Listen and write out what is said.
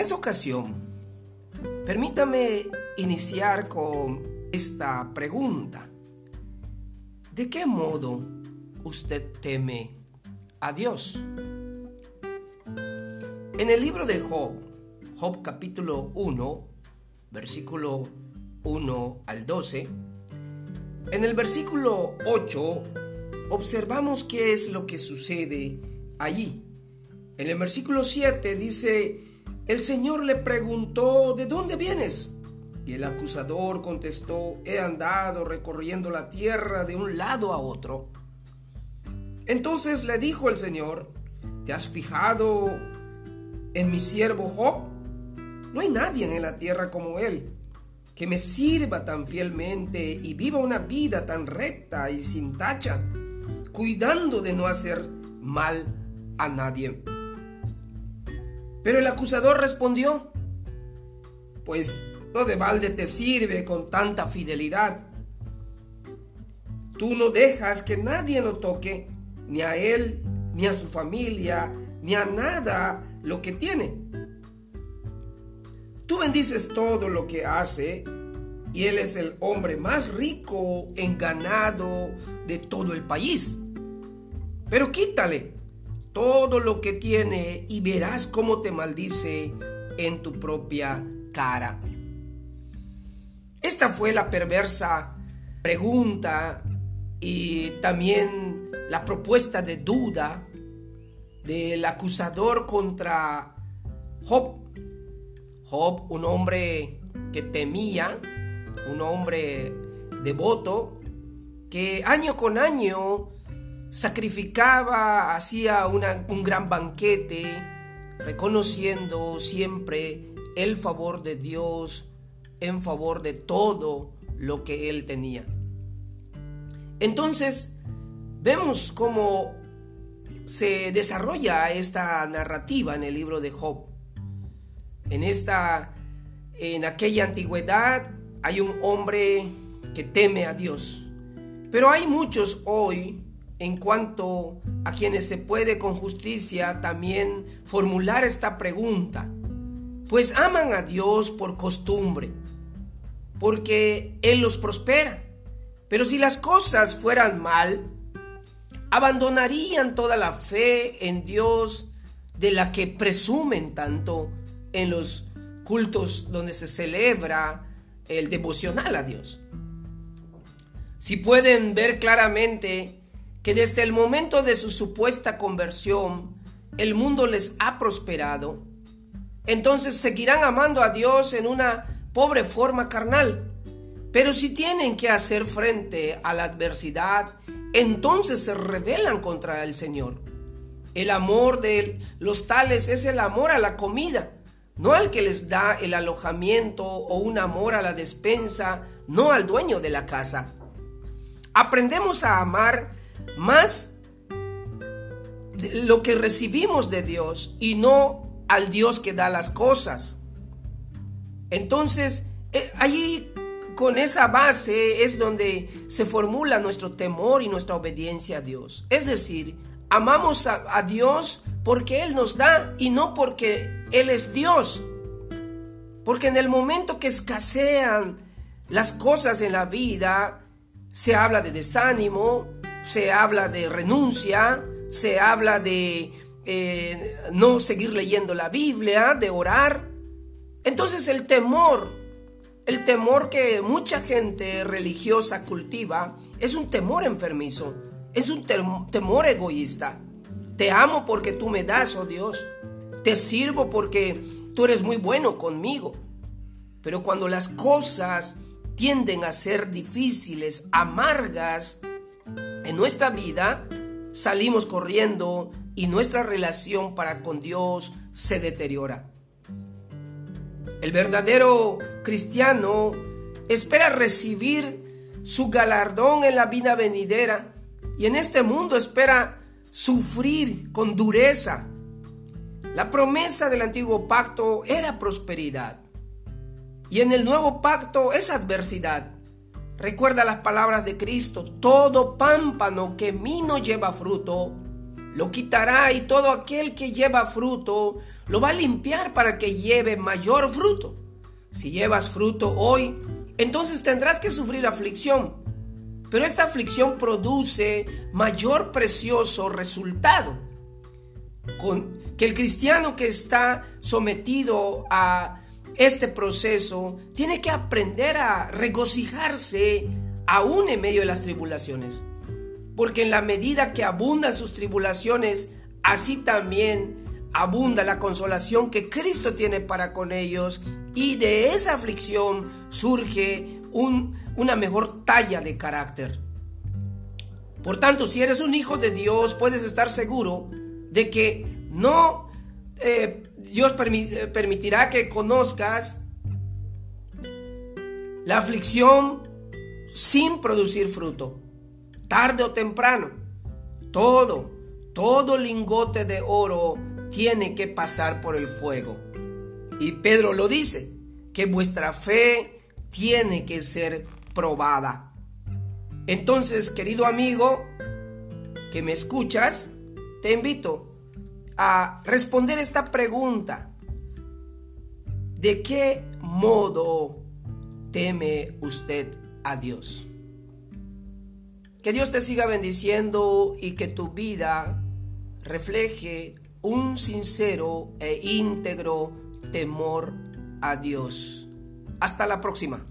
esta ocasión, permítame iniciar con esta pregunta. ¿De qué modo usted teme a Dios? En el libro de Job, Job capítulo 1, versículo 1 al 12, en el versículo 8 observamos qué es lo que sucede allí. En el versículo 7 dice, el Señor le preguntó, ¿de dónde vienes? Y el acusador contestó, he andado recorriendo la tierra de un lado a otro. Entonces le dijo el Señor, ¿te has fijado en mi siervo Job? No hay nadie en la tierra como él que me sirva tan fielmente y viva una vida tan recta y sin tacha, cuidando de no hacer mal a nadie. Pero el acusador respondió, pues no de balde te sirve con tanta fidelidad. Tú no dejas que nadie lo toque, ni a él, ni a su familia, ni a nada lo que tiene. Tú bendices todo lo que hace y él es el hombre más rico en ganado de todo el país. Pero quítale todo lo que tiene y verás cómo te maldice en tu propia cara. Esta fue la perversa pregunta y también la propuesta de duda del acusador contra Job Job, un hombre que temía, un hombre devoto, que año con año sacrificaba, hacía un gran banquete, reconociendo siempre el favor de Dios en favor de todo lo que él tenía. Entonces, vemos cómo se desarrolla esta narrativa en el libro de Job en esta, en aquella antigüedad hay un hombre que teme a Dios. Pero hay muchos hoy en cuanto a quienes se puede con justicia también formular esta pregunta. Pues aman a Dios por costumbre, porque Él los prospera. Pero si las cosas fueran mal, abandonarían toda la fe en Dios de la que presumen tanto en los cultos donde se celebra el devocional a Dios. Si pueden ver claramente que desde el momento de su supuesta conversión el mundo les ha prosperado, entonces seguirán amando a Dios en una pobre forma carnal. Pero si tienen que hacer frente a la adversidad, entonces se rebelan contra el Señor. El amor de los tales es el amor a la comida, no al que les da el alojamiento o un amor a la despensa, no al dueño de la casa. Aprendemos a amar más lo que recibimos de Dios y no al Dios que da las cosas. Entonces, eh, allí con esa base es donde se formula nuestro temor y nuestra obediencia a Dios. Es decir, amamos a, a Dios porque Él nos da y no porque Él es Dios. Porque en el momento que escasean las cosas en la vida, se habla de desánimo, se habla de renuncia, se habla de eh, no seguir leyendo la Biblia, de orar. Entonces el temor, el temor que mucha gente religiosa cultiva, es un temor enfermizo, es un temor egoísta. Te amo porque tú me das, oh Dios. Te sirvo porque tú eres muy bueno conmigo. Pero cuando las cosas tienden a ser difíciles, amargas en nuestra vida, salimos corriendo y nuestra relación para con Dios se deteriora. El verdadero cristiano espera recibir su galardón en la vida venidera y en este mundo espera sufrir con dureza. La promesa del antiguo pacto era prosperidad. Y en el nuevo pacto es adversidad. Recuerda las palabras de Cristo, todo pámpano que mí no lleva fruto, lo quitará y todo aquel que lleva fruto lo va a limpiar para que lleve mayor fruto. Si llevas fruto hoy, entonces tendrás que sufrir aflicción. Pero esta aflicción produce mayor precioso resultado. Que el cristiano que está sometido a este proceso tiene que aprender a regocijarse aún en medio de las tribulaciones. Porque en la medida que abundan sus tribulaciones, así también abunda la consolación que Cristo tiene para con ellos y de esa aflicción surge una mejor talla de carácter. Por tanto, si eres un hijo de Dios, puedes estar seguro de que no eh, Dios eh, permitirá que conozcas la aflicción sin producir fruto. Tarde o temprano, todo, todo lingote de oro tiene que pasar por el fuego. Y Pedro lo dice, que vuestra fe tiene que ser probada. Entonces, querido amigo, que me escuchas, te invito a responder esta pregunta. ¿De qué modo teme usted a Dios? Que Dios te siga bendiciendo y que tu vida refleje un sincero e íntegro temor a Dios. Hasta la próxima.